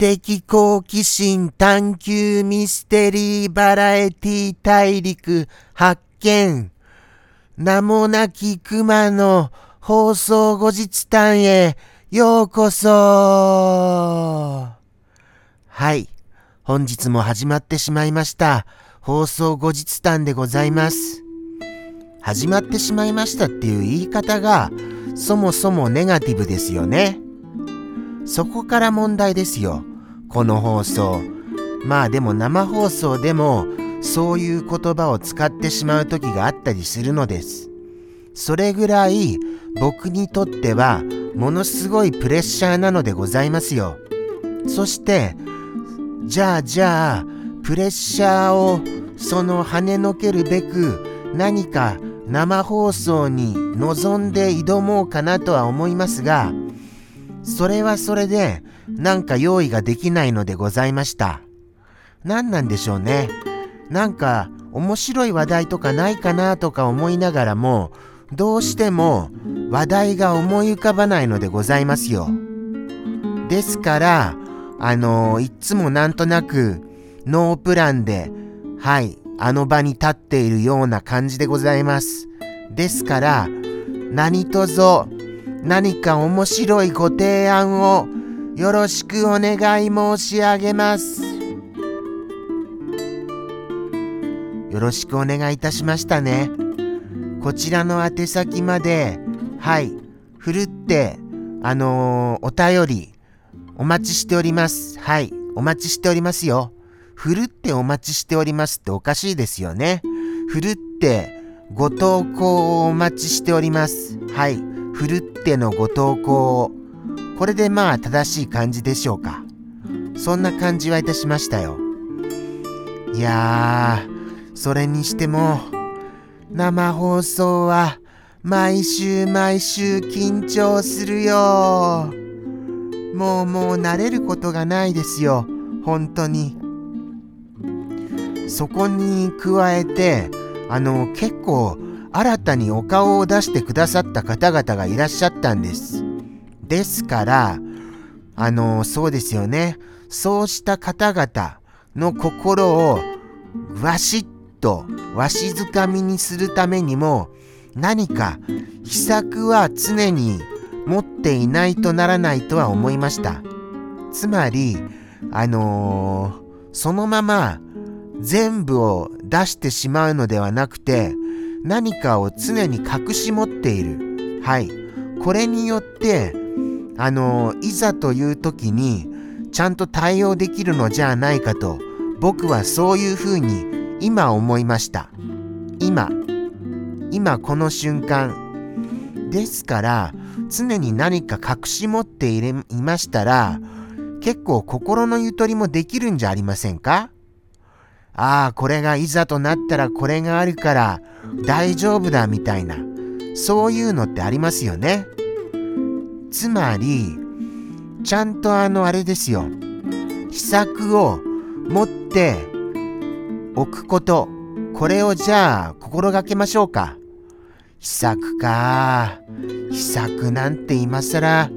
的好奇心探求ミステリーバラエティ大陸発見。名もなき熊の放送後日談へようこそはい。本日も始まってしまいました。放送後日談でございます。始まってしまいましたっていう言い方がそもそもネガティブですよね。そこから問題ですよ。この放送。まあでも生放送でもそういう言葉を使ってしまう時があったりするのです。それぐらい僕にとってはものすごいプレッシャーなのでございますよ。そしてじゃあじゃあプレッシャーをその跳ねのけるべく何か生放送に臨んで挑もうかなとは思いますがそれはそれでなんか用意ができないのでございました。何なんでしょうね。なんか面白い話題とかないかなとか思いながらもどうしても話題が思い浮かばないのでございますよ。ですから、あのー、いつもなんとなくノープランで、はい、あの場に立っているような感じでございます。ですから、何卒何か面白いご提案をよろしくお願い申し上げます。よろしくお願いいたしましたね。こちらの宛先まで、はい、ふるって、あのー、お便り、お待ちしております。はい、お待ちしておりますよ。ふるってお待ちしておりますっておかしいですよね。ふるって、ご投稿をお待ちしております。はい、ふるってのご投稿を。これでまあ正しい感じでしょうか。そんな感じはいたしましたよ。いやー、それにしても、生放送は毎週毎週緊張するよ。もうもう慣れることがないですよ。本当に。そこに加えて、あの、結構新たにお顔を出してくださった方々がいらっしゃったんです。ですから、あの、そうですよね。そうした方々の心をわしっとわしづかみにするためにも何か秘策は常に持っていないとならないとは思いました。つまり、あのー、そのまま全部を出してしまうのではなくて何かを常に隠し持っている。はい。これによってあのいざという時にちゃんと対応できるのじゃないかと僕はそういうふうに今思いました。今。今この瞬間。ですから常に何か隠し持っていれいましたら結構心のゆとりもできるんじゃありませんか？ああこれがいざとなったらこれがあるから大丈夫だみたいなそういうのってありますよね。つまり、ちゃんとあのあれですよ。秘策を持っておくこと。これをじゃあ心がけましょうか。秘策か。秘策なんて今更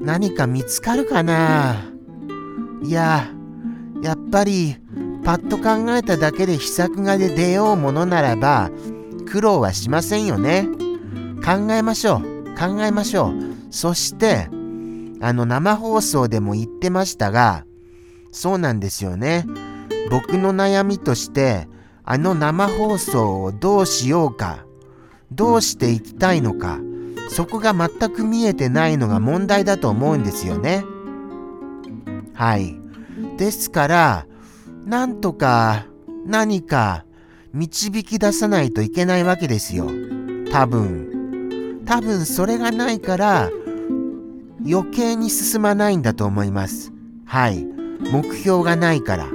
何か見つかるかないや、やっぱりパッと考えただけで秘策が出ようものならば苦労はしませんよね。考えましょう。考えましょう。そして、あの生放送でも言ってましたが、そうなんですよね。僕の悩みとして、あの生放送をどうしようか、どうしていきたいのか、そこが全く見えてないのが問題だと思うんですよね。はい。ですから、なんとか何か導き出さないといけないわけですよ。多分。多分それがないから余計に進まないんだと思います。はい。目標がないから。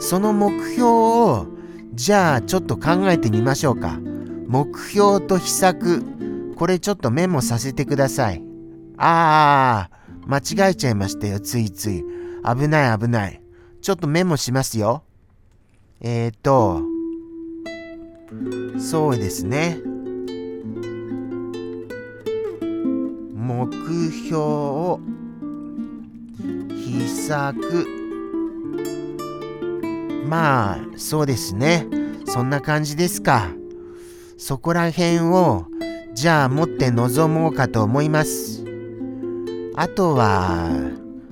その目標をじゃあちょっと考えてみましょうか。目標と秘策。これちょっとメモさせてください。ああ、間違えちゃいましたよ、ついつい。危ない危ない。ちょっとメモしますよ。えっ、ー、と、そうですね。目標秘さくまあそうですね。そんな感じですか。そこら辺をじゃあ持って臨もうかと思います。あとは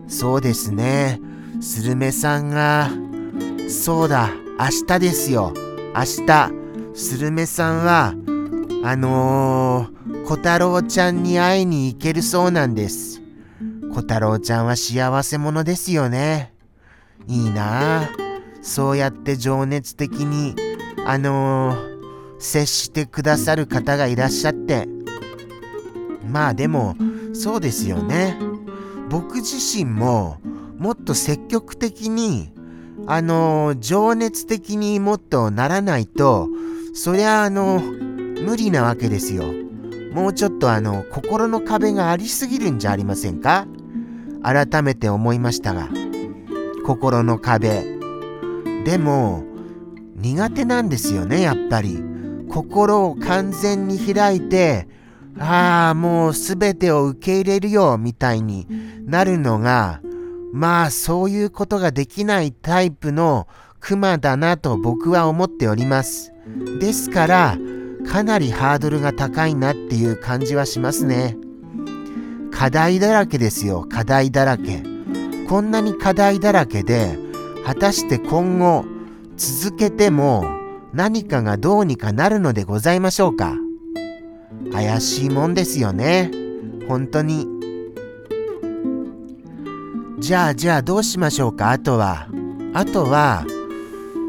そうですね。スルメさんがそうだ。明日ですよ。明日。スルメさんはあのー、小太郎ちゃんに会いに行けるそうなんです小太郎ちゃんは幸せ者ですよねいいなあそうやって情熱的に、あのー、接してくださる方がいらっしゃって。まあでも、そうですよね。僕自身も、もっと積極的に、あのー、情熱的にもっとならないと、そりゃあの、無理なわけですよ。もうちょっとあの、心の壁がありすぎるんじゃありませんか？改めて思いましたが、心の壁。でも苦手なんですよねやっぱり。心を完全に開いてああもう全てを受け入れるよみたいになるのがまあそういうことができないタイプのクマだなと僕は思っております。ですからかなりハードルが高いなっていう感じはしますね。課題だらけですよ課題だらけ。こんなに課題だらけで果たして今後続けても何かがどうにかなるのでございましょうか。怪しいもんですよね。本当に。じゃあじゃあどうしましょうか？あとは。あとは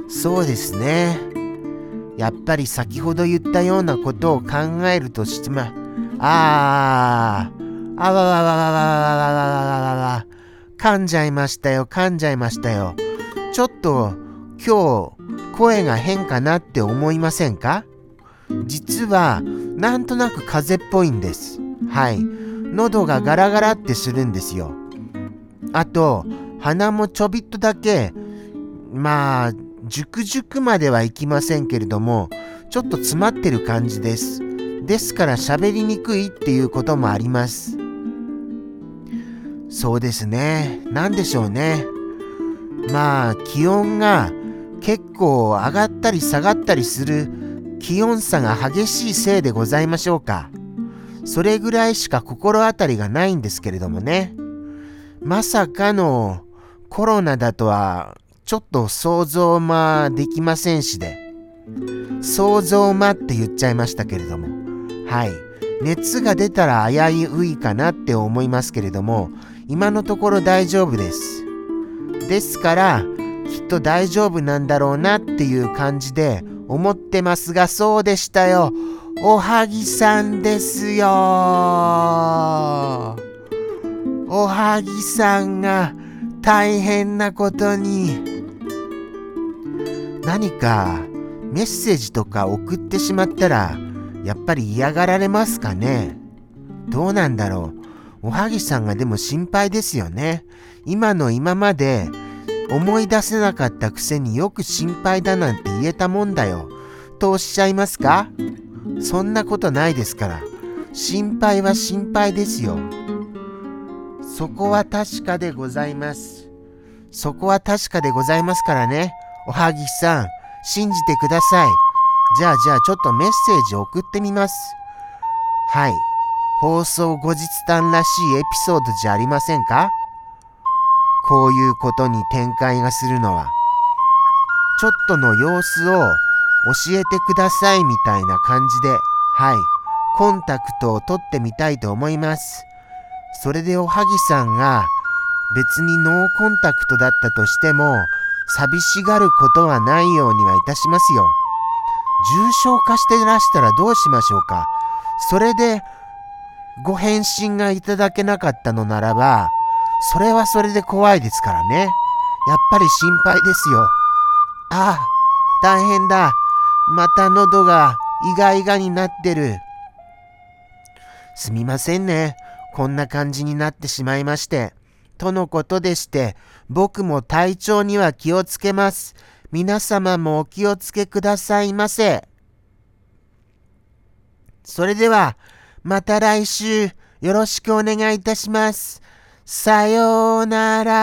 そうですね。やっぱり先ほど言ったようなことを考えるとしてまあああわわわわわわわわわわわ噛んじゃいましたよ噛んじゃいましたよちょっと今日声が変かなって思いませんか？実はなんとなく風邪っぽいんです。はい。喉がガラガラってするんですよ。あと鼻もちょびっとだけまあ熟熟まではいきませんけれどもちょっと詰まってる感じです。ですから喋りにくいっていうこともあります。そうですね。何でしょうね。まあ気温が結構上がったり下がったりする気温差が激しいせいでございましょうか。それぐらいしか心当たりがないんですけれどもね。まさかのコロナだとはちょっと想像まできませんしで。想像まって言っちゃいましたけれども。はい。熱が出たら危ういかなって思いますけれども、今のところ大丈夫です。ですからきっと大丈夫なんだろうなっていう感じで思ってますがそうでしたよおはぎさんですよおはぎさんが大変なことに何かメッセージとか送ってしまったらやっぱり嫌がられますかね？どうなんだろう？おはぎさんがでも心配ですよね今の今まで思い出せなかったくせによく心配だなんて言えたもんだよ。とおっしゃいますか？そんなことないですから。心配は心配ですよ。そこは確かでございます。そこは確かでございますからね。おはぎさん、信じてください。じゃあじゃあちょっとメッセージ送ってみます。はい。放送後日談らしいエピソードじゃありませんか？こういうことに展開がするのは。ちょっとの様子を教えてくださいみたいな感じで、はい、コンタクトを取ってみたいと思います。それでおはぎさんが別にノーコンタクトだったとしても、寂しがることはないようにはいたしますよ。重症化してらしたらどうしましょうか？それでご返信がいただけなかったのならば、それはそれで怖いですからね。やっぱり心配ですよ。ああ、大変だ。また喉がイガイガになってる。すみませんね。こんな感じになってしまいまして。とのことでして、僕も体調には気をつけます。皆様もお気をつけくださいませ。それでは、また来週よろしくお願いいたします。さようなら